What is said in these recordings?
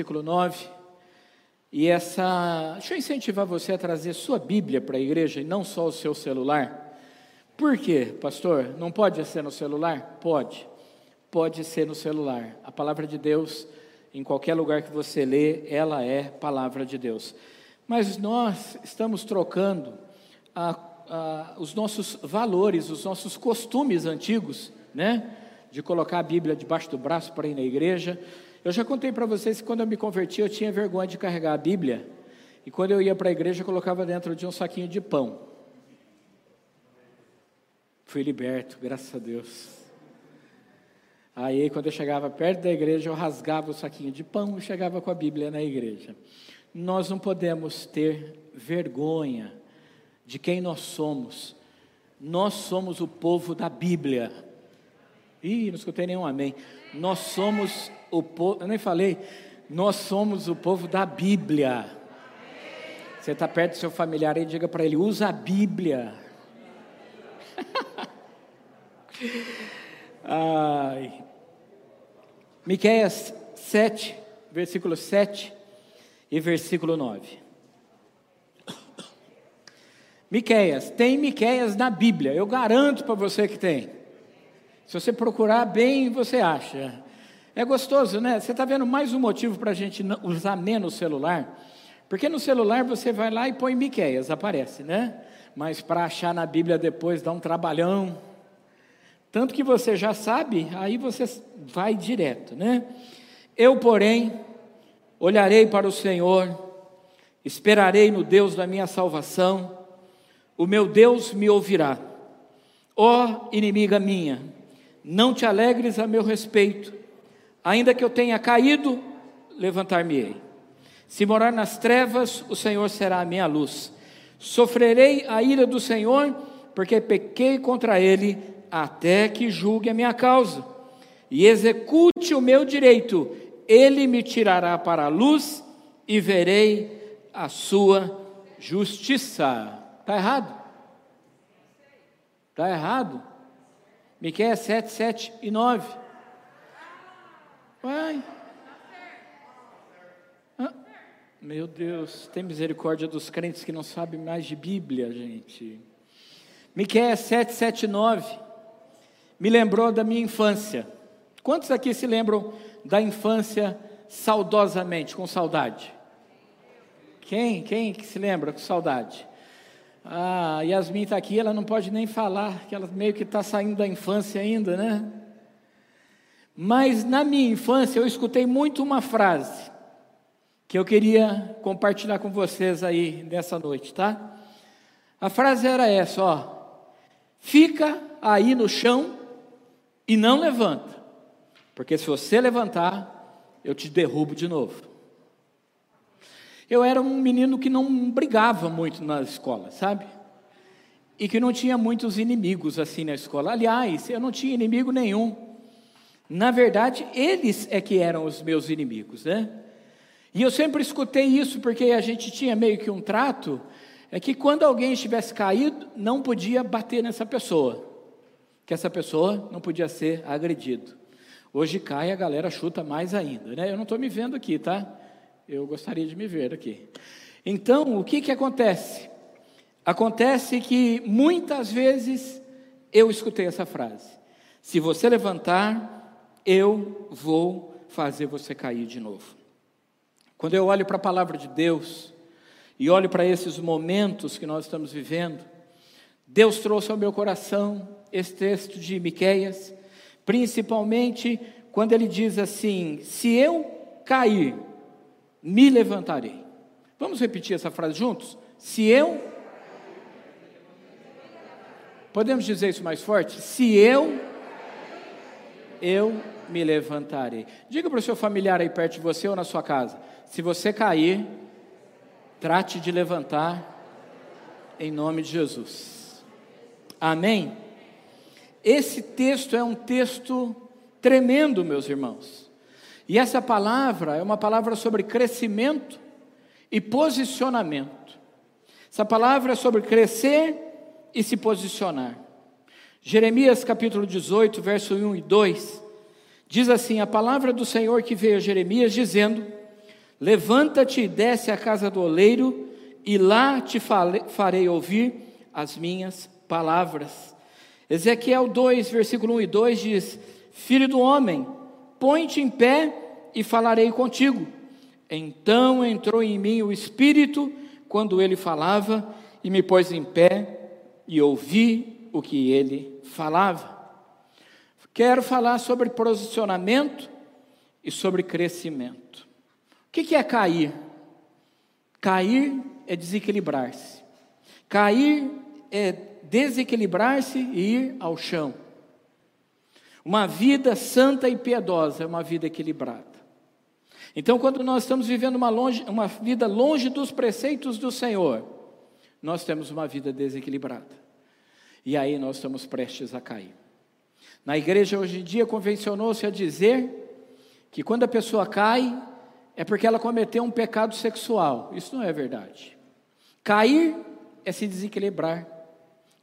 versículo 9. E essa. Deixa eu incentivar você a trazer sua Bíblia para a igreja e não só o seu celular. Por quê, pastor? Não pode ser no celular? Pode. Pode ser no celular. A palavra de Deus, em qualquer lugar que você lê, ela é palavra de Deus. Mas nós estamos trocando a, a, os nossos valores, os nossos costumes antigos, né? De colocar a Bíblia debaixo do braço para ir na igreja eu já contei para vocês que quando eu me converti, eu tinha vergonha de carregar a Bíblia. E quando eu ia para a igreja, eu colocava dentro de um saquinho de pão. Fui liberto, graças a Deus. Aí, quando eu chegava perto da igreja, eu rasgava o saquinho de pão e chegava com a Bíblia na igreja. Nós não podemos ter vergonha de quem nós somos. Nós somos o povo da Bíblia. Ih, não escutei nenhum amém. Nós somos o povo, eu nem falei, nós somos o povo da Bíblia. Você está perto do seu familiar e diga para ele: usa a Bíblia. Ai. Miqueias 7, versículo 7 e versículo 9. Miqueias, tem Miqueias na Bíblia, eu garanto para você que tem. Se você procurar bem, você acha. É gostoso, né? Você está vendo mais um motivo para a gente usar menos celular? Porque no celular você vai lá e põe Miqueias, aparece, né? Mas para achar na Bíblia depois dá um trabalhão. Tanto que você já sabe, aí você vai direto, né? Eu, porém, olharei para o Senhor, esperarei no Deus da minha salvação, o meu Deus me ouvirá. Ó oh, inimiga minha, não te alegres a meu respeito, Ainda que eu tenha caído, levantar-me-ei. Se morar nas trevas, o Senhor será a minha luz. Sofrerei a ira do Senhor, porque pequei contra ele, até que julgue a minha causa e execute o meu direito. Ele me tirará para a luz e verei a sua justiça. Está errado? Está errado? Miqueias 7, 7 e 9. Ah, meu Deus, tem misericórdia dos crentes que não sabem mais de Bíblia, gente. Miqueias 7, 7, 9 me lembrou da minha infância. Quantos aqui se lembram da infância saudosamente, com saudade? Quem? Quem que se lembra com saudade? Ah, Yasmin está aqui, ela não pode nem falar, que ela meio que está saindo da infância ainda, né? Mas na minha infância eu escutei muito uma frase que eu queria compartilhar com vocês aí nessa noite, tá? A frase era essa, ó: Fica aí no chão e não levanta. Porque se você levantar, eu te derrubo de novo. Eu era um menino que não brigava muito na escola, sabe? E que não tinha muitos inimigos assim na escola. Aliás, eu não tinha inimigo nenhum. Na verdade, eles é que eram os meus inimigos, né? E eu sempre escutei isso porque a gente tinha meio que um trato, é que quando alguém estivesse caído, não podia bater nessa pessoa, que essa pessoa não podia ser agredido. Hoje cai, a galera chuta mais ainda, né? Eu não estou me vendo aqui, tá? Eu gostaria de me ver aqui. Então, o que que acontece? Acontece que muitas vezes eu escutei essa frase: se você levantar eu vou fazer você cair de novo. Quando eu olho para a palavra de Deus e olho para esses momentos que nós estamos vivendo, Deus trouxe ao meu coração esse texto de Miqueias, principalmente quando ele diz assim: Se eu cair, me levantarei. Vamos repetir essa frase juntos? Se eu. Podemos dizer isso mais forte? Se eu eu me levantarei. Diga para o seu familiar aí perto de você ou na sua casa: se você cair, trate de levantar, em nome de Jesus. Amém? Esse texto é um texto tremendo, meus irmãos. E essa palavra é uma palavra sobre crescimento e posicionamento. Essa palavra é sobre crescer e se posicionar. Jeremias capítulo 18, verso 1 e 2, diz assim: A palavra do Senhor que veio a Jeremias, dizendo: Levanta-te e desce à casa do oleiro, e lá te farei ouvir as minhas palavras. Ezequiel 2, versículo 1 e 2 diz: Filho do homem, põe-te em pé e falarei contigo. Então entrou em mim o Espírito quando ele falava, e me pôs em pé e ouvi o que ele falava. Quero falar sobre posicionamento e sobre crescimento. O que é cair? Cair é desequilibrar-se. Cair é desequilibrar-se e ir ao chão. Uma vida santa e piedosa é uma vida equilibrada. Então, quando nós estamos vivendo uma, longe, uma vida longe dos preceitos do Senhor, nós temos uma vida desequilibrada. E aí nós estamos prestes a cair. Na igreja hoje em dia convencionou-se a dizer que quando a pessoa cai, é porque ela cometeu um pecado sexual. Isso não é verdade. Cair é se desequilibrar.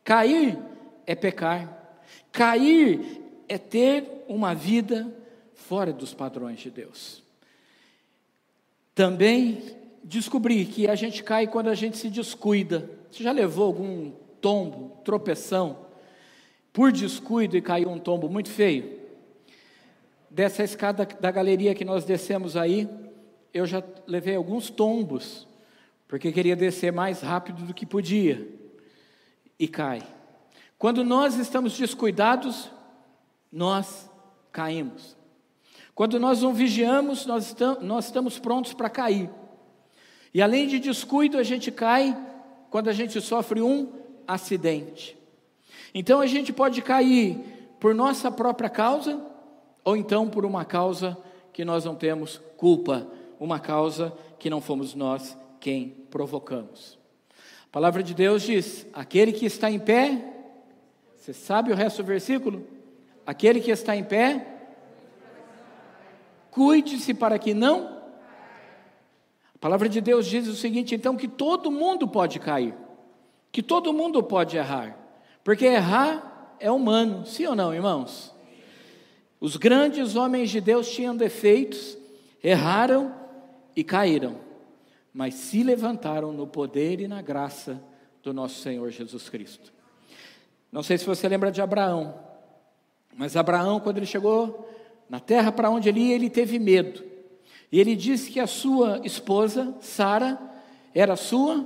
Cair é pecar. Cair é ter uma vida fora dos padrões de Deus. Também descobri que a gente cai quando a gente se descuida. Você já levou algum tombo, tropeção, por descuido e caiu um tombo muito feio? Dessa escada da galeria que nós descemos aí, eu já levei alguns tombos, porque queria descer mais rápido do que podia, e cai. Quando nós estamos descuidados, nós caímos. Quando nós não vigiamos, nós estamos, prontos para cair. E além de descuido, a gente cai quando a gente sofre um acidente. Então a gente pode cair por nossa própria causa, ou então por uma causa que nós não temos culpa, uma causa que não fomos nós quem provocamos. A palavra de Deus diz: aquele que está em pé, você sabe o resto do versículo? Aquele que está em pé, cuide-se para que não. A palavra de Deus diz o seguinte, então, que todo mundo pode cair, que todo mundo pode errar, porque errar é humano, sim ou não, irmãos? Os grandes homens de Deus tinham defeitos, erraram e caíram, mas se levantaram no poder e na graça do nosso Senhor Jesus Cristo. Não sei se você lembra de Abraão. Mas Abraão, quando ele chegou na terra para onde ele ia, ele teve medo. E ele disse que a sua esposa, Sara, era sua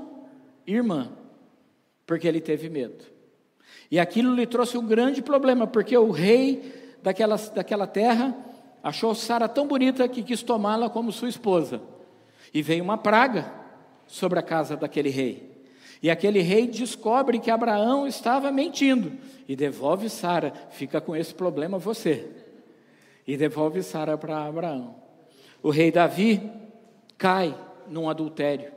irmã, porque ele teve medo. E aquilo lhe trouxe um grande problema, porque o rei daquela, daquela terra achou Sara tão bonita que quis tomá-la como sua esposa. E veio uma praga sobre a casa daquele rei. E aquele rei descobre que Abraão estava mentindo e devolve Sara. Fica com esse problema você. E devolve Sara para Abraão. O rei Davi cai num adultério.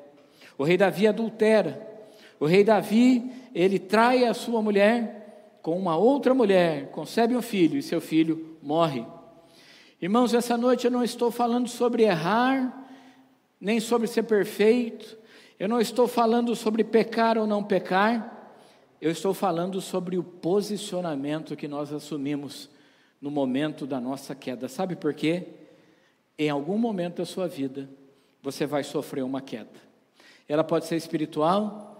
O rei Davi adultera. O rei Davi, ele trai a sua mulher com uma outra mulher, concebe um filho e seu filho morre. Irmãos, essa noite eu não estou falando sobre errar, nem sobre ser perfeito, eu não estou falando sobre pecar ou não pecar, eu estou falando sobre o posicionamento que nós assumimos no momento da nossa queda. Sabe por quê? Em algum momento da sua vida, você vai sofrer uma queda. Ela pode ser espiritual,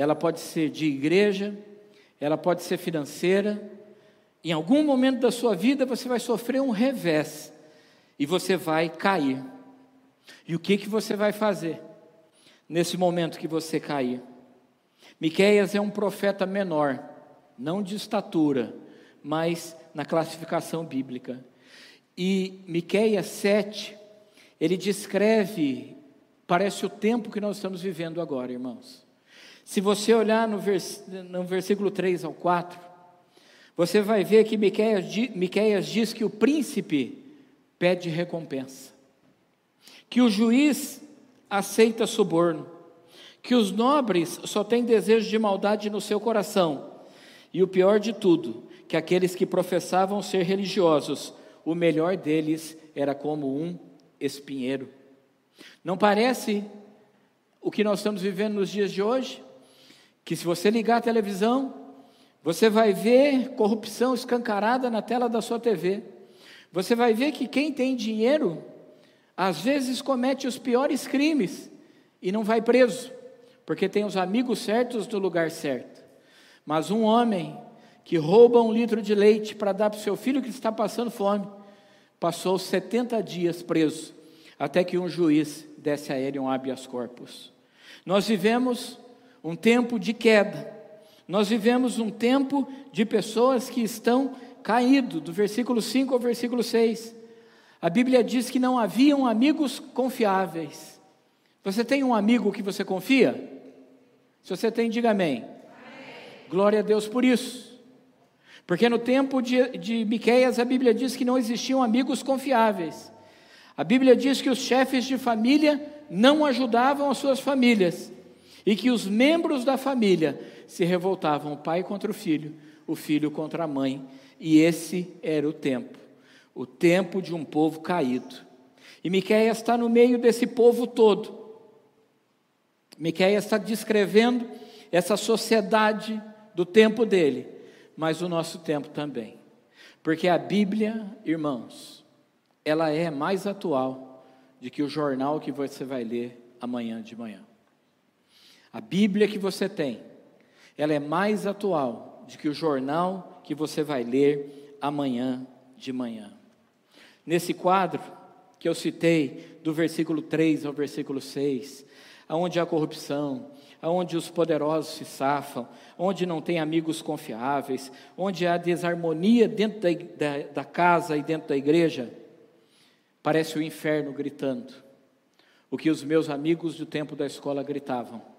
ela pode ser de igreja, ela pode ser financeira. Em algum momento da sua vida, você vai sofrer um revés e você vai cair. E o que, que você vai fazer? nesse momento que você cair. Miqueias é um profeta menor, não de estatura, mas na classificação bíblica. E Miqueias 7, ele descreve, parece o tempo que nós estamos vivendo agora, irmãos. Se você olhar no, vers, no versículo 3 ao 4, você vai ver que Miqueias, Miqueias diz que o príncipe pede recompensa, que o juiz aceita suborno, que os nobres só têm desejo de maldade no seu coração, e o pior de tudo, que aqueles que professavam ser religiosos, o melhor deles era como um espinheiro. Não parece o que nós estamos vivendo nos dias de hoje? Que se você ligar a televisão, você vai ver corrupção escancarada na tela da sua TV. Você vai ver que quem tem dinheiro às vezes comete os piores crimes e não vai preso, porque tem os amigos certos no lugar certo. Mas um homem que rouba um litro de leite para dar para o seu filho que está passando fome, passou 70 dias preso, até que um juiz desse a ele um habeas corpus. Nós vivemos um tempo de queda, nós vivemos um tempo de pessoas que estão caído, do versículo 5 ao versículo 6. A Bíblia diz que não haviam amigos confiáveis. Você tem um amigo que você confia? Se você tem, diga amém. amém. Glória a Deus por isso. Porque no tempo de, de Miqueias, a Bíblia diz que não existiam amigos confiáveis. A Bíblia diz que os chefes de família não ajudavam as suas famílias e que os membros da família se revoltavam, o pai contra o filho, o filho contra a mãe, e esse era o tempo, o tempo de um povo caído. E Miqueias está no meio desse povo todo. Miqueias está descrevendo essa sociedade do tempo dele, mas o nosso tempo também. Porque a Bíblia, irmãos, ela é mais atual do que o jornal que você vai ler amanhã de manhã. A Bíblia que você tem, ela é mais atual do que o jornal que você vai ler amanhã de manhã. Nesse quadro que eu citei, do versículo 3 ao versículo 6, aonde há corrupção, aonde os poderosos se safam, onde não tem amigos confiáveis, onde há desarmonia dentro da, da, da casa e dentro da igreja, parece o inferno gritando. O que os meus amigos do tempo da escola gritavam: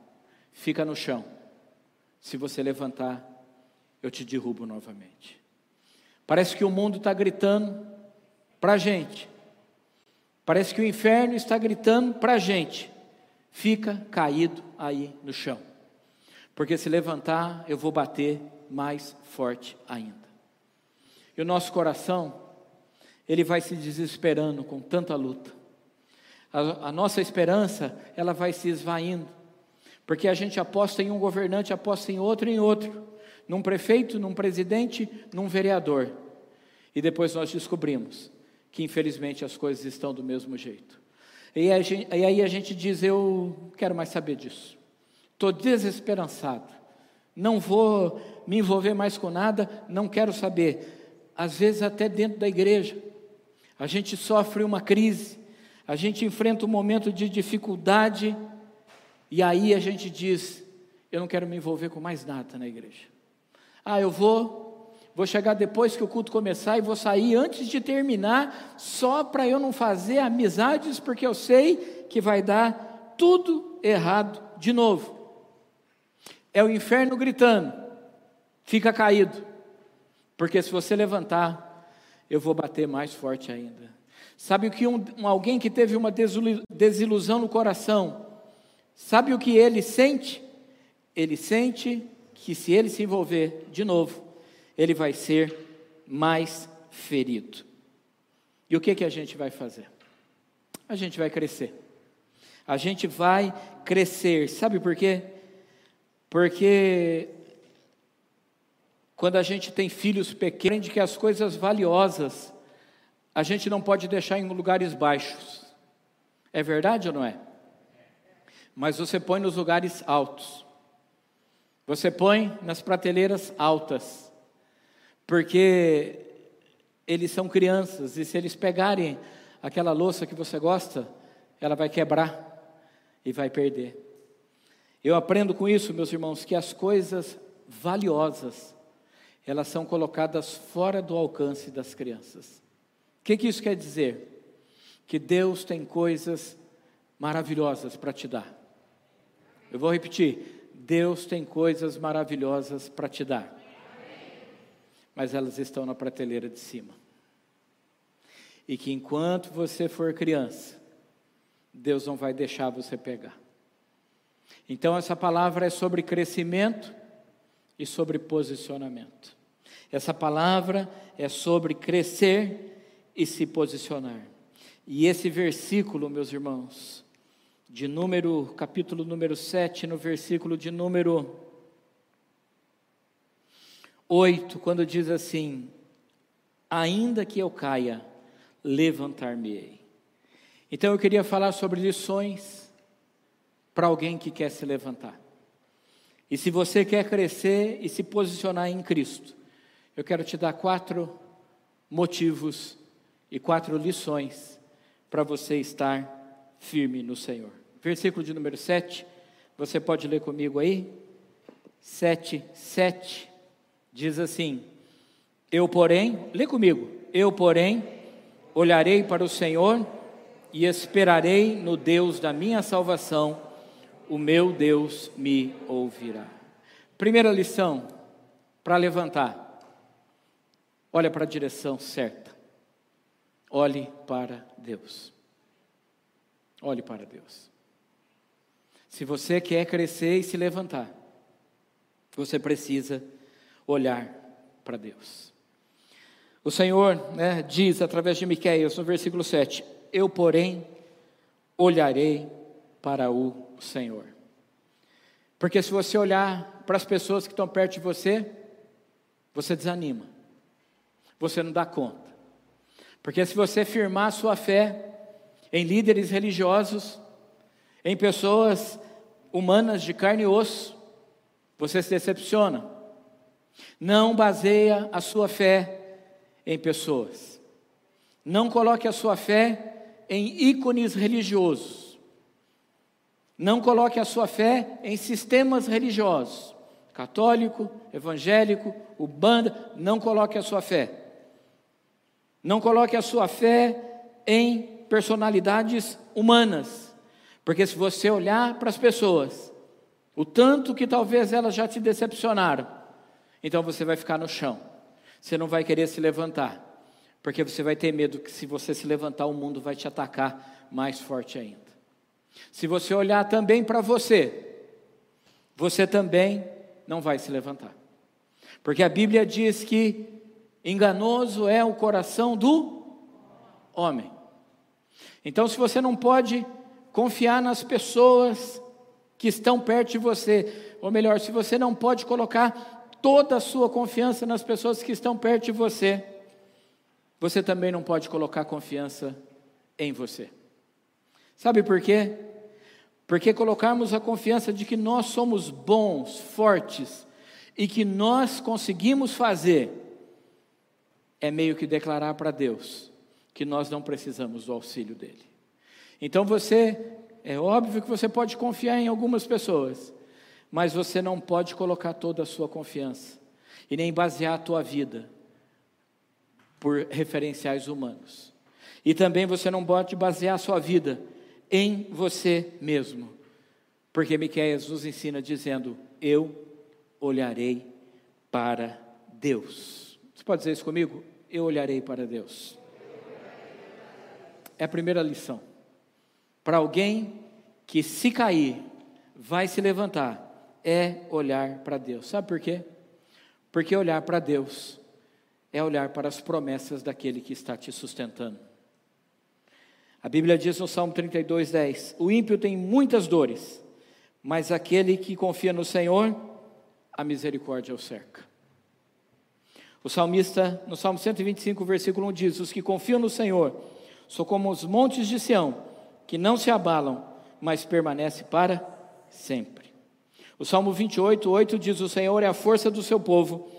fica no chão. Se você levantar, eu te derrubo novamente. Parece que o mundo está gritando para a gente. Parece que o inferno está gritando para a gente. Fica caído aí no chão. Porque se levantar, eu vou bater mais forte ainda. E o nosso coração, ele vai se desesperando com tanta luta. A, a nossa esperança, ela vai se esvaindo. Porque a gente aposta em um governante, aposta em outro, em outro num prefeito, num presidente, num vereador. E depois nós descobrimos que infelizmente as coisas estão do mesmo jeito. E, aí a gente diz: Eu quero mais saber disso. Estou desesperançado. Não vou me envolver mais com nada, não quero saber. Às vezes, até dentro da igreja, a gente sofre uma crise, a gente enfrenta um momento de dificuldade, e aí a gente diz: Eu não quero me envolver com mais nada na igreja. Ah, eu vou, vou chegar depois que o culto começar e vou sair antes de terminar, só para eu não fazer amizades, porque eu sei que vai dar tudo errado de novo. É o inferno gritando, fica caído, porque se você levantar, eu vou bater mais forte ainda. Sabe o que um, um, alguém que teve uma desilusão no coração, sabe o que ele sente? Ele sente que se ele se envolver de novo, ele vai ser mais ferido. E o que, que a gente vai fazer? A gente vai crescer. A gente vai crescer. Sabe por quê? Porque quando a gente tem filhos pequenos, que as coisas valiosas a gente não pode deixar em lugares baixos. É verdade ou não é? Mas você põe nos lugares altos. Você põe nas prateleiras altas, porque eles são crianças e se eles pegarem aquela louça que você gosta, ela vai quebrar e vai perder. Eu aprendo com isso, meus irmãos, que as coisas valiosas, elas são colocadas fora do alcance das crianças. O que, que isso quer dizer? Que Deus tem coisas maravilhosas para te dar. Eu vou repetir: Deus tem coisas maravilhosas para te dar, mas elas estão na prateleira de cima. E que enquanto você for criança, Deus não vai deixar você pegar. Então, essa palavra é sobre crescimento e sobre posicionamento. Essa palavra é sobre crescer e se posicionar. E esse versículo, meus irmãos, de número, capítulo número 7, no versículo de número 8, quando diz assim: Ainda que eu caia, levantar-me-ei, Então eu queria falar sobre lições para alguém que quer se levantar. E se você quer crescer e se posicionar em Cristo, eu quero te dar quatro motivos e quatro lições para você estar firme no Senhor. Versículo de número 7, você pode ler comigo aí? 7, 7, diz assim: Eu, porém, lê comigo, eu, porém, olharei para o Senhor e esperarei no Deus da minha salvação, o meu Deus me ouvirá. Primeira lição para levantar. Olha para a direção certa. Olhe para Deus. Olhe para Deus. Se você quer crescer e se levantar, você precisa olhar para Deus. O Senhor né, diz através de Miqueias, no versículo 7, eu, porém, olharei para o Senhor. Porque se você olhar para as pessoas que estão perto de você, você desanima, você não dá conta. Porque se você firmar sua fé em líderes religiosos, em pessoas humanas de carne e osso, você se decepciona. Não baseia a sua fé em pessoas. Não coloque a sua fé em ícones religiosos. Não coloque a sua fé em sistemas religiosos. Católico, evangélico, ubanda, não coloque a sua fé. Não coloque a sua fé em personalidades humanas. Porque se você olhar para as pessoas, o tanto que talvez elas já te decepcionaram, então você vai ficar no chão. Você não vai querer se levantar. Porque você vai ter medo que se você se levantar, o mundo vai te atacar mais forte ainda. Se você olhar também para você, você também não vai se levantar. Porque a Bíblia diz que enganoso é o coração do homem. Então, se você não pode confiar nas pessoas que estão perto de você, ou melhor, se você não pode colocar toda a sua confiança nas pessoas que estão perto de você, você também não pode colocar confiança em você. Sabe por quê? Porque colocarmos a confiança de que nós somos bons, fortes e que nós conseguimos fazer, é meio que declarar para Deus que nós não precisamos do auxílio dele. Então você, é óbvio que você pode confiar em algumas pessoas, mas você não pode colocar toda a sua confiança e nem basear a tua vida por referenciais humanos. E também você não pode basear a sua vida em você mesmo. Porque Miqueias nos ensina dizendo: Eu olharei para Deus. Você pode dizer isso comigo? Eu olharei para Deus. É a primeira lição. Para alguém que se cair, vai se levantar, é olhar para Deus. Sabe por quê? Porque olhar para Deus é olhar para as promessas daquele que está te sustentando. A Bíblia diz no Salmo 32, 10: O ímpio tem muitas dores, mas aquele que confia no Senhor, a misericórdia o cerca. O salmista, no Salmo 125, versículo 1 diz: Os que confiam no Senhor são como os montes de Sião, que não se abalam, mas permanece para sempre. O Salmo 28, 8 diz: O Senhor é a força do seu povo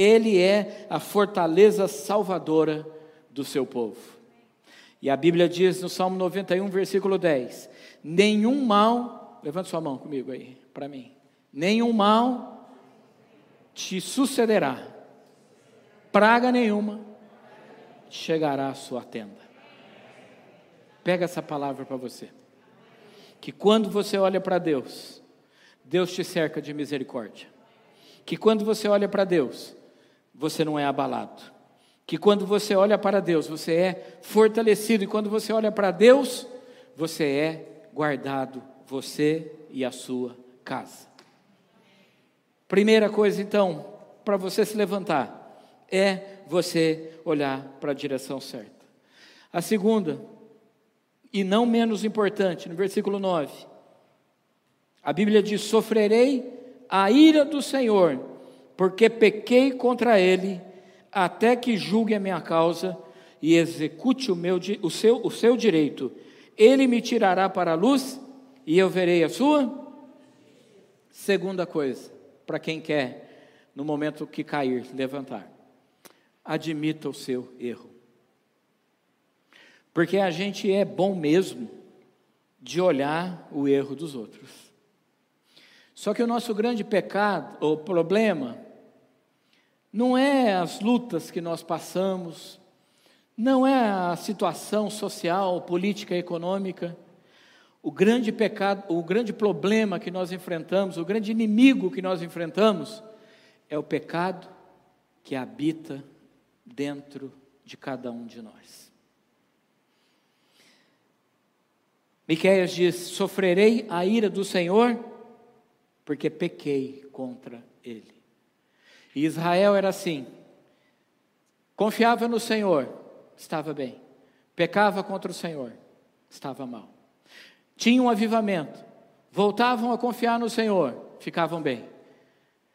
ele é a fortaleza salvadora do seu povo. E a Bíblia diz no Salmo 91, versículo 10: Nenhum mal, levante sua mão comigo aí, para mim. Nenhum mal te sucederá, praga nenhuma chegará à sua tenda. Pega essa palavra para você. Que quando você olha para Deus, Deus te cerca de misericórdia. Que quando você olha para Deus, você não é abalado. Que quando você olha para Deus, você é fortalecido, e quando você olha para Deus, você é guardado, você e a sua casa. Primeira coisa, então, para você se levantar, é você olhar para a direção certa. A segunda, e não menos importante, no versículo 9, a Bíblia diz: Sofrerei a ira do Senhor porque pequei contra ele, até que julgue a minha causa e execute o, meu, o, seu, o seu direito. ele me tirará para a luz e eu verei a sua. Segunda coisa, para quem quer, no momento que cair, levantar, admita o seu erro. Porque a gente é bom mesmo de olhar o erro dos outros. Só que o nosso grande pecado, ou problema, não é as lutas que nós passamos, não é a situação social, política, econômica. O grande pecado, o grande problema que nós enfrentamos, o grande inimigo que nós enfrentamos, é o pecado que habita dentro de cada um de nós. Miqueias diz: Sofrerei a ira do Senhor, porque pequei contra ele. E Israel era assim: confiava no Senhor, estava bem, pecava contra o Senhor, estava mal. Tinha um avivamento, voltavam a confiar no Senhor, ficavam bem.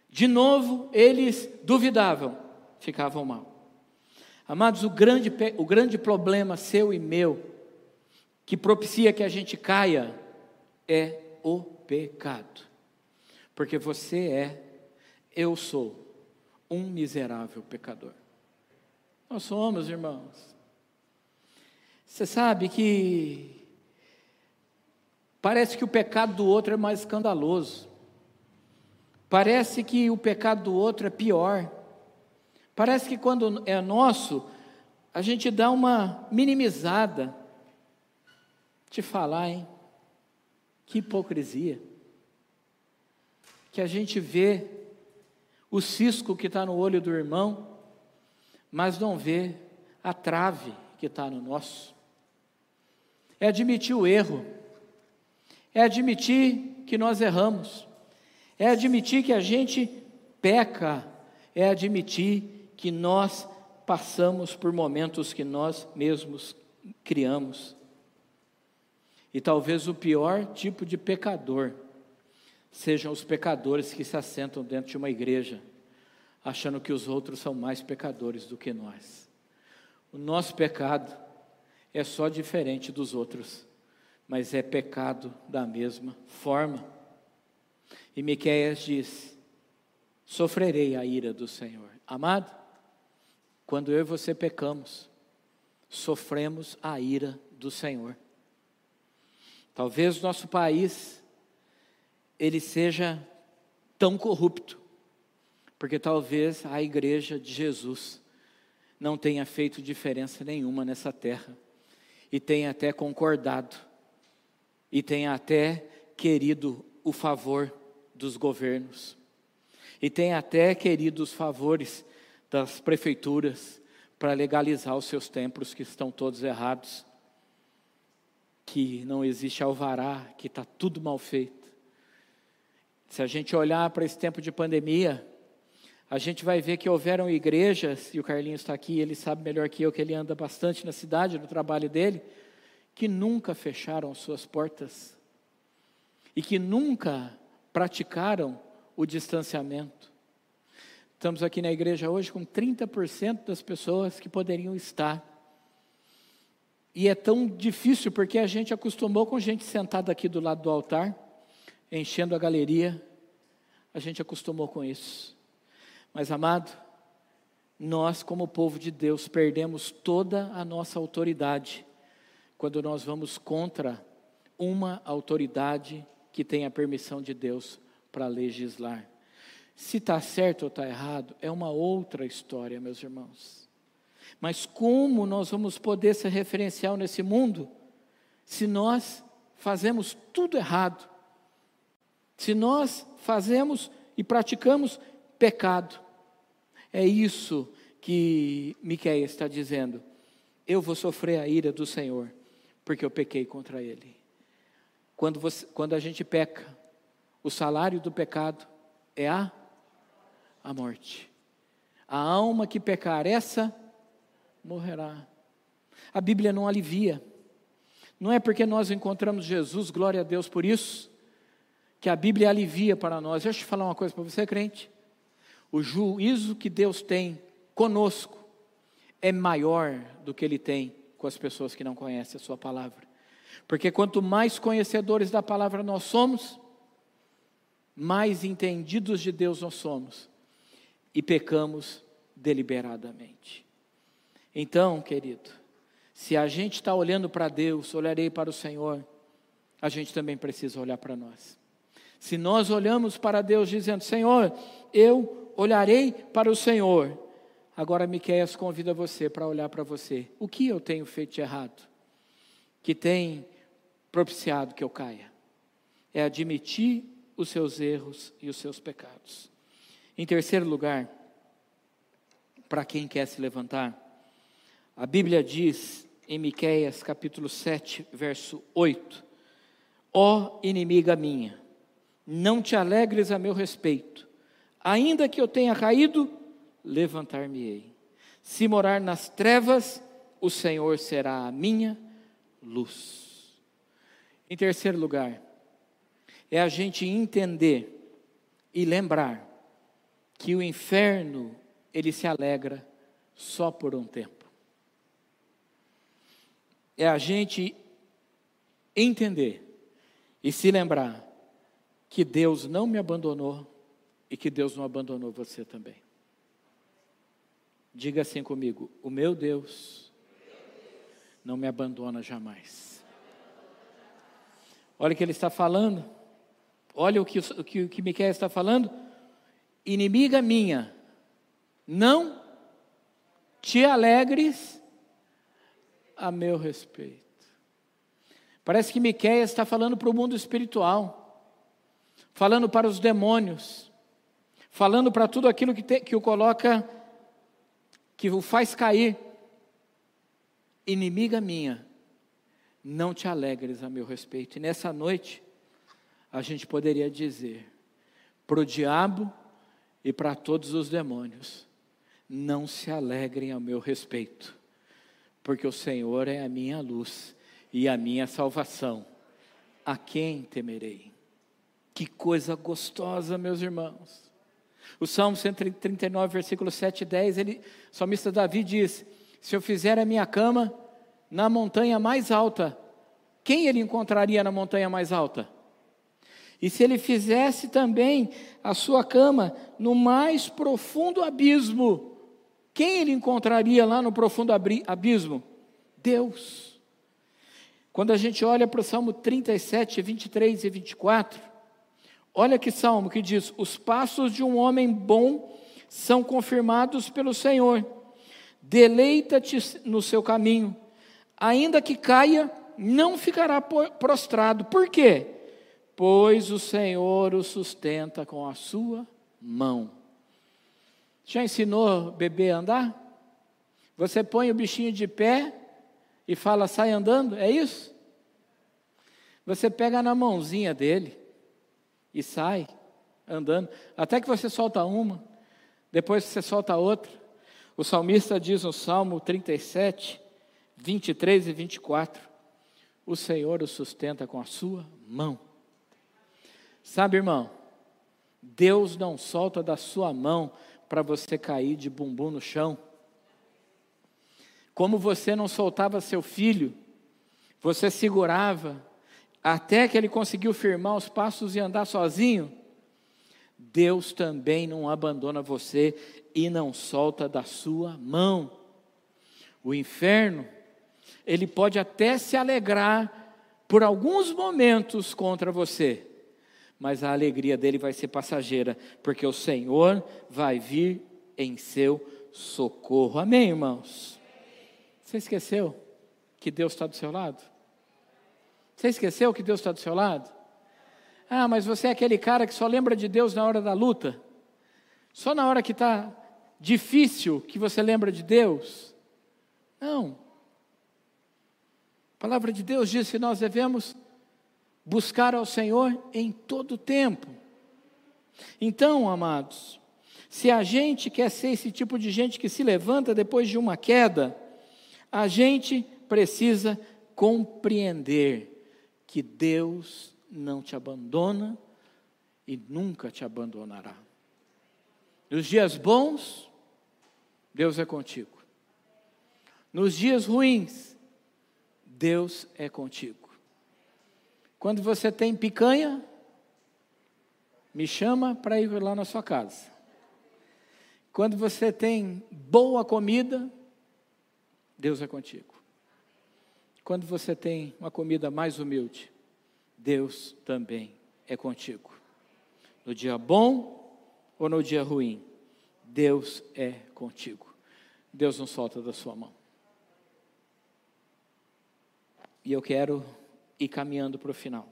De novo, eles duvidavam, ficavam mal. Amados, o grande, o grande problema seu e meu que propicia que a gente caia é o pecado. Porque você é, eu sou, um miserável pecador. Nós somos, irmãos. Você sabe que parece que o pecado do outro é mais escandaloso. Parece que o pecado do outro é pior. Parece que quando é nosso, a gente dá uma minimizada te falar, hein? Que hipocrisia. Que a gente vê o cisco que está no olho do irmão, mas não vê a trave que está no nosso. É admitir o erro, é admitir que nós erramos, é admitir que a gente peca, é admitir que nós passamos por momentos que nós mesmos criamos. E talvez o pior tipo de pecador sejam os pecadores que se assentam dentro de uma igreja, achando que os outros são mais pecadores do que nós. O nosso pecado é só diferente dos outros, mas é pecado da mesma forma. E Miqueias diz: sofrerei a ira do Senhor. Amado, quando eu e você pecamos, sofremos a ira do Senhor. Talvez nosso país ele seja tão corrupto, porque talvez a igreja de Jesus não tenha feito diferença nenhuma nessa terra e tenha até concordado e tenha até querido o favor dos governos e tenha até querido os favores das prefeituras para legalizar os seus templos que estão todos errados que não existe alvará, que está tudo mal feito. Se a gente olhar para esse tempo de pandemia, a gente vai ver que houveram igrejas, e o Carlinhos está aqui, ele sabe melhor que eu que ele anda bastante na cidade, no trabalho dele, que nunca fecharam suas portas e que nunca praticaram o distanciamento. Estamos aqui na igreja hoje com 30% das pessoas que poderiam estar e é tão difícil porque a gente acostumou com gente sentada aqui do lado do altar, enchendo a galeria. A gente acostumou com isso. Mas, amado, nós, como povo de Deus, perdemos toda a nossa autoridade quando nós vamos contra uma autoridade que tem a permissão de Deus para legislar. Se está certo ou está errado, é uma outra história, meus irmãos. Mas como nós vamos poder ser referencial nesse mundo se nós fazemos tudo errado? Se nós fazemos e praticamos pecado. É isso que Miqueias está dizendo. Eu vou sofrer a ira do Senhor, porque eu pequei contra Ele. Quando, você, quando a gente peca, o salário do pecado é a, a morte. A alma que pecar, essa morrerá. A Bíblia não alivia. Não é porque nós encontramos Jesus, glória a Deus por isso, que a Bíblia alivia para nós. Deixa eu te falar uma coisa para você, crente. O juízo que Deus tem conosco é maior do que ele tem com as pessoas que não conhecem a sua palavra. Porque quanto mais conhecedores da palavra nós somos, mais entendidos de Deus nós somos e pecamos deliberadamente. Então, querido, se a gente está olhando para Deus, olharei para o Senhor, a gente também precisa olhar para nós. Se nós olhamos para Deus dizendo, Senhor, eu olharei para o Senhor, agora Miqueias convida você para olhar para você. O que eu tenho feito de errado? Que tem propiciado que eu caia? É admitir os seus erros e os seus pecados. Em terceiro lugar, para quem quer se levantar, a Bíblia diz em Miqueias capítulo 7, verso 8: Ó inimiga minha, não te alegres a meu respeito, ainda que eu tenha caído, levantar-me-ei. Se morar nas trevas, o Senhor será a minha luz. Em terceiro lugar, é a gente entender e lembrar que o inferno ele se alegra só por um tempo. É a gente entender e se lembrar que Deus não me abandonou e que Deus não abandonou você também. Diga assim comigo: o meu Deus não me abandona jamais. Olha o que ele está falando. Olha o que, o que, o que Miquel está falando. Inimiga minha, não te alegres a meu respeito. Parece que Miqueias está falando para o mundo espiritual, falando para os demônios, falando para tudo aquilo que, te, que o coloca, que o faz cair. Inimiga minha, não te alegres a meu respeito. E nessa noite, a gente poderia dizer para o diabo e para todos os demônios: não se alegrem ao meu respeito, porque o Senhor é a minha luz e a minha salvação. A quem temerei? Que coisa gostosa, meus irmãos. O Salmo 139, versículo 7 e 10, ele, o salmista Davi diz: Se eu fizer a minha cama na montanha mais alta, quem ele encontraria na montanha mais alta? E se ele fizesse também a sua cama no mais profundo abismo, quem ele encontraria lá no profundo abismo? Deus. Quando a gente olha para o Salmo 37, 23 e 24, olha que salmo que diz: Os passos de um homem bom são confirmados pelo Senhor, deleita-te no seu caminho, ainda que caia, não ficará prostrado. Por quê? pois o Senhor o sustenta com a sua mão. Já ensinou bebê a andar? Você põe o bichinho de pé e fala, sai andando, é isso? Você pega na mãozinha dele e sai andando, até que você solta uma, depois você solta outra. O salmista diz no Salmo 37, 23 e 24: O Senhor o sustenta com a sua mão. Sabe, irmão, Deus não solta da sua mão para você cair de bumbum no chão. Como você não soltava seu filho, você segurava até que ele conseguiu firmar os passos e andar sozinho. Deus também não abandona você e não solta da sua mão. O inferno, ele pode até se alegrar por alguns momentos contra você, mas a alegria dele vai ser passageira, porque o Senhor vai vir em seu socorro. Amém, irmãos? Você esqueceu que Deus está do seu lado? Você esqueceu que Deus está do seu lado? Ah, mas você é aquele cara que só lembra de Deus na hora da luta? Só na hora que está difícil que você lembra de Deus? Não. A palavra de Deus diz que nós devemos buscar ao Senhor em todo tempo. Então, amados, se a gente quer ser esse tipo de gente que se levanta depois de uma queda, a gente precisa compreender que Deus não te abandona e nunca te abandonará. Nos dias bons, Deus é contigo. Nos dias ruins, Deus é contigo. Quando você tem picanha, me chama para ir lá na sua casa. Quando você tem boa comida, Deus é contigo. Quando você tem uma comida mais humilde, Deus também é contigo. No dia bom ou no dia ruim, Deus é contigo. Deus não solta da sua mão. E eu quero ir caminhando para o final.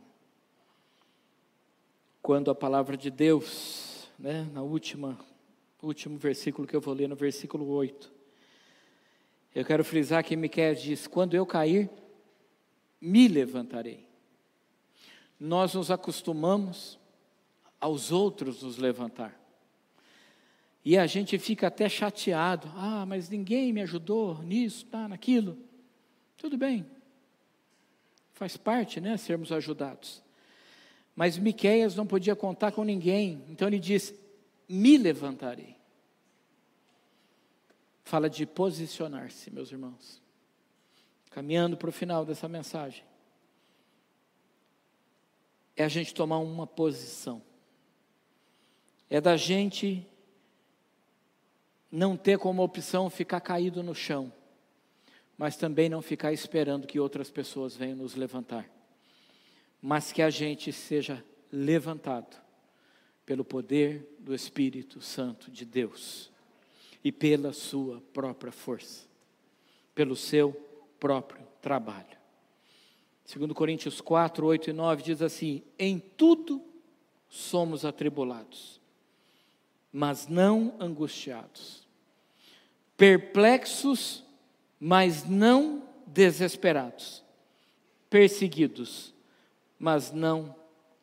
Quando a palavra de Deus, né, na última, último versículo que eu vou ler, no versículo 8, eu quero frisar que Miquel diz: Quando eu cair, me levantarei. Nós nos acostumamos aos outros nos levantar. E a gente fica até chateado. Ah, mas ninguém me ajudou nisso, tá, naquilo. Tudo bem, Faz parte, né, sermos ajudados. Mas Miqueias não podia contar com ninguém, então ele diz: "Me levantarei". Fala de posicionar-se, meus irmãos. Caminhando para o final dessa mensagem. É a gente tomar uma posição. É da gente não ter como opção ficar caído no chão mas também não ficar esperando que outras pessoas venham nos levantar, mas que a gente seja levantado pelo poder do Espírito Santo de Deus e pela sua própria força, pelo seu próprio trabalho. Segundo Coríntios 4, 8 e 9 diz assim: Em tudo somos atribulados, mas não angustiados, perplexos, mas não desesperados, perseguidos, mas não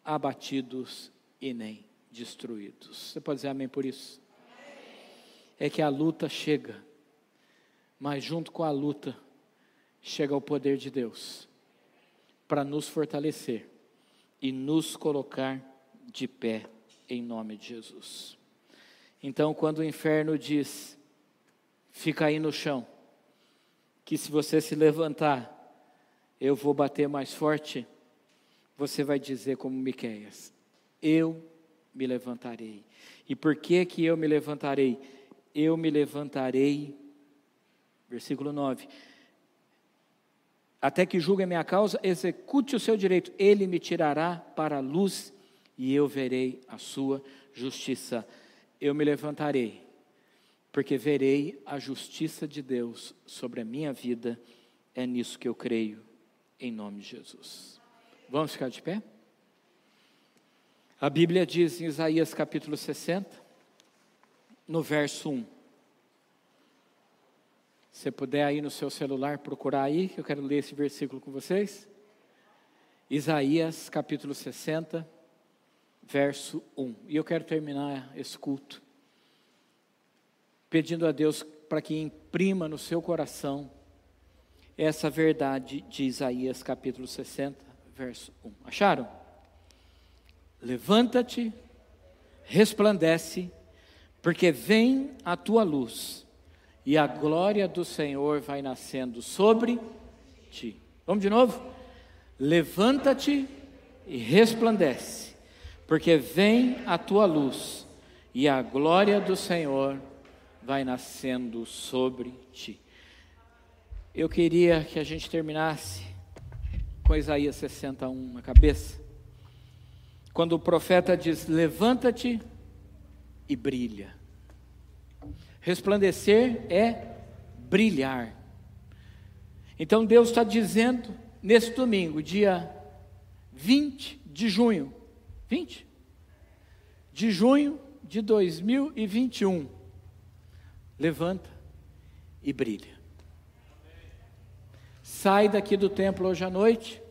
abatidos e nem destruídos. Você pode dizer amém por isso? É que a luta chega, mas junto com a luta chega o poder de Deus para nos fortalecer e nos colocar de pé em nome de Jesus. Então, quando o inferno diz, fica aí no chão, que se você se levantar, eu vou bater mais forte, você vai dizer como Miqueias, eu me levantarei. E por que que eu me levantarei? Eu me levantarei, versículo 9, até que julgue a minha causa, execute o seu direito, ele me tirará para a luz e eu verei a sua justiça. Eu me levantarei porque verei a justiça de Deus sobre a minha vida. É nisso que eu creio, em nome de Jesus. Vamos ficar de pé? A Bíblia diz em Isaías capítulo 60, no verso 1. Se puder aí no seu celular procurar aí, que eu quero ler esse versículo com vocês. Isaías capítulo 60, verso 1. E eu quero terminar esse culto pedindo a Deus para que imprima no seu coração essa verdade de Isaías capítulo 60, verso 1. Acharam? Levanta-te, resplandece, porque vem a tua luz, e a glória do Senhor vai nascendo sobre ti. Vamos de novo? Levanta-te e resplandece, porque vem a tua luz, e a glória do Senhor vai nascendo sobre ti. Eu queria que a gente terminasse com Isaías 61 na cabeça. Quando o profeta diz: Levanta-te e brilha. Resplandecer é brilhar. Então Deus está dizendo nesse domingo, dia 20 de junho, 20 de junho de 2021 levanta e brilha. Sai daqui do templo hoje à noite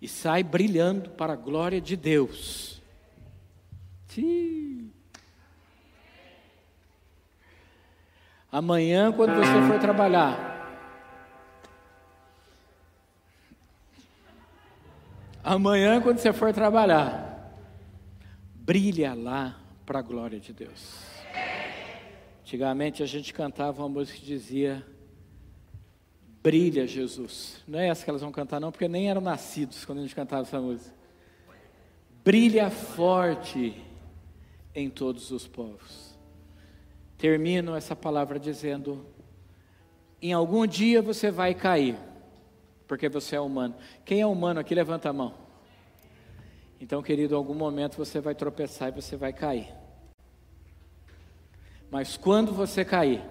e sai brilhando para a glória de Deus. Amanhã, quando você for trabalhar, amanhã, quando você for trabalhar, brilha lá para a glória de Deus. Antigamente a gente cantava uma música que dizia: Brilha, Jesus. Não é essa que elas vão cantar, não, porque nem eram nascidos quando a gente cantava essa música. Brilha forte em todos os povos. Termino essa palavra dizendo: em algum dia você vai cair, porque você é humano. Quem é humano aqui, levanta a mão. Então, querido, em algum momento você vai tropeçar e você vai cair. Mas quando você cair,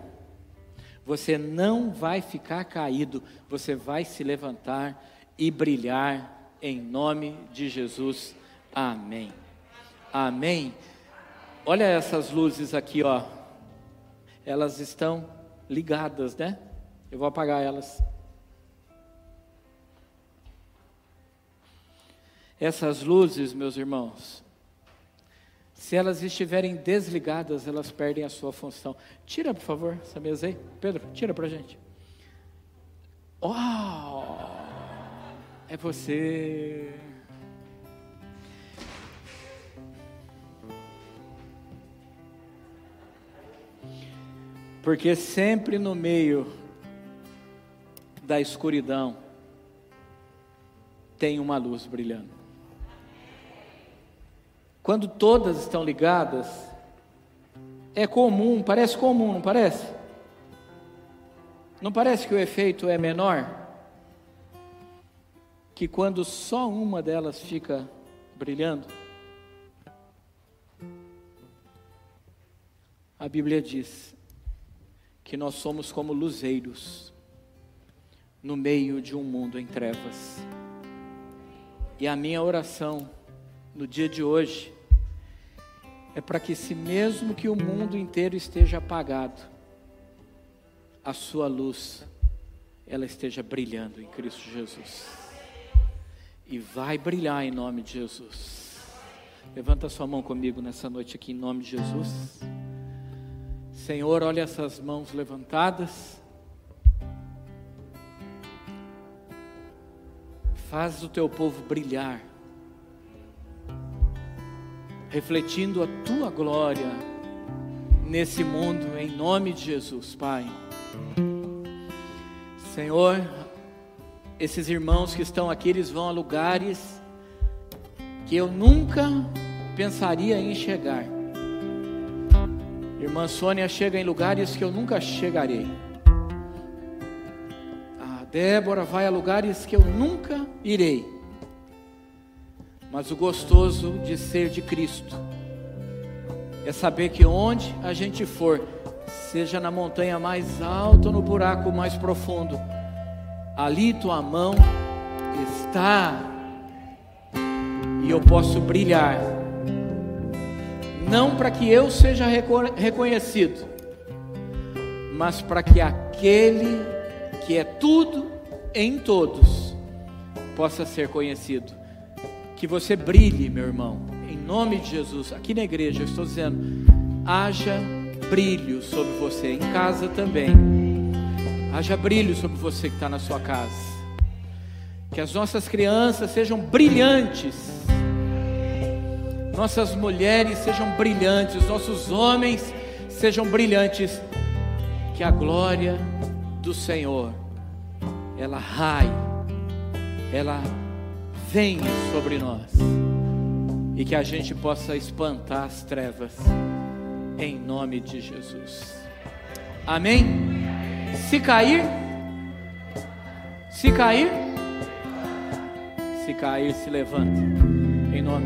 você não vai ficar caído, você vai se levantar e brilhar em nome de Jesus. Amém. Amém. Olha essas luzes aqui, ó. Elas estão ligadas, né? Eu vou apagar elas. Essas luzes, meus irmãos, se elas estiverem desligadas, elas perdem a sua função. Tira, por favor, essa mesa aí. Pedro, tira para a gente. Oh, é você. Porque sempre no meio da escuridão tem uma luz brilhando. Quando todas estão ligadas, é comum, parece comum, não parece? Não parece que o efeito é menor? Que quando só uma delas fica brilhando? A Bíblia diz que nós somos como luzeiros no meio de um mundo em trevas. E a minha oração no dia de hoje é para que, se mesmo que o mundo inteiro esteja apagado, a sua luz, ela esteja brilhando em Cristo Jesus. E vai brilhar em nome de Jesus. Levanta sua mão comigo nessa noite aqui em nome de Jesus. Senhor, olha essas mãos levantadas. Faz o teu povo brilhar refletindo a tua glória nesse mundo, em nome de Jesus, Pai. Senhor, esses irmãos que estão aqui, eles vão a lugares que eu nunca pensaria em chegar. Irmã Sônia chega em lugares que eu nunca chegarei. A Débora vai a lugares que eu nunca irei. Mas o gostoso de ser de Cristo é saber que onde a gente for, seja na montanha mais alta ou no buraco mais profundo, ali tua mão está e eu posso brilhar. Não para que eu seja reconhecido, mas para que aquele que é tudo em todos possa ser conhecido. Que você brilhe, meu irmão, em nome de Jesus. Aqui na igreja eu estou dizendo: haja brilho sobre você, em casa também. Haja brilho sobre você que está na sua casa. Que as nossas crianças sejam brilhantes, nossas mulheres sejam brilhantes, nossos homens sejam brilhantes. Que a glória do Senhor ela raie, ela venha sobre nós e que a gente possa espantar as trevas em nome de Jesus. Amém? Se cair, se cair, se cair, se levanta em nome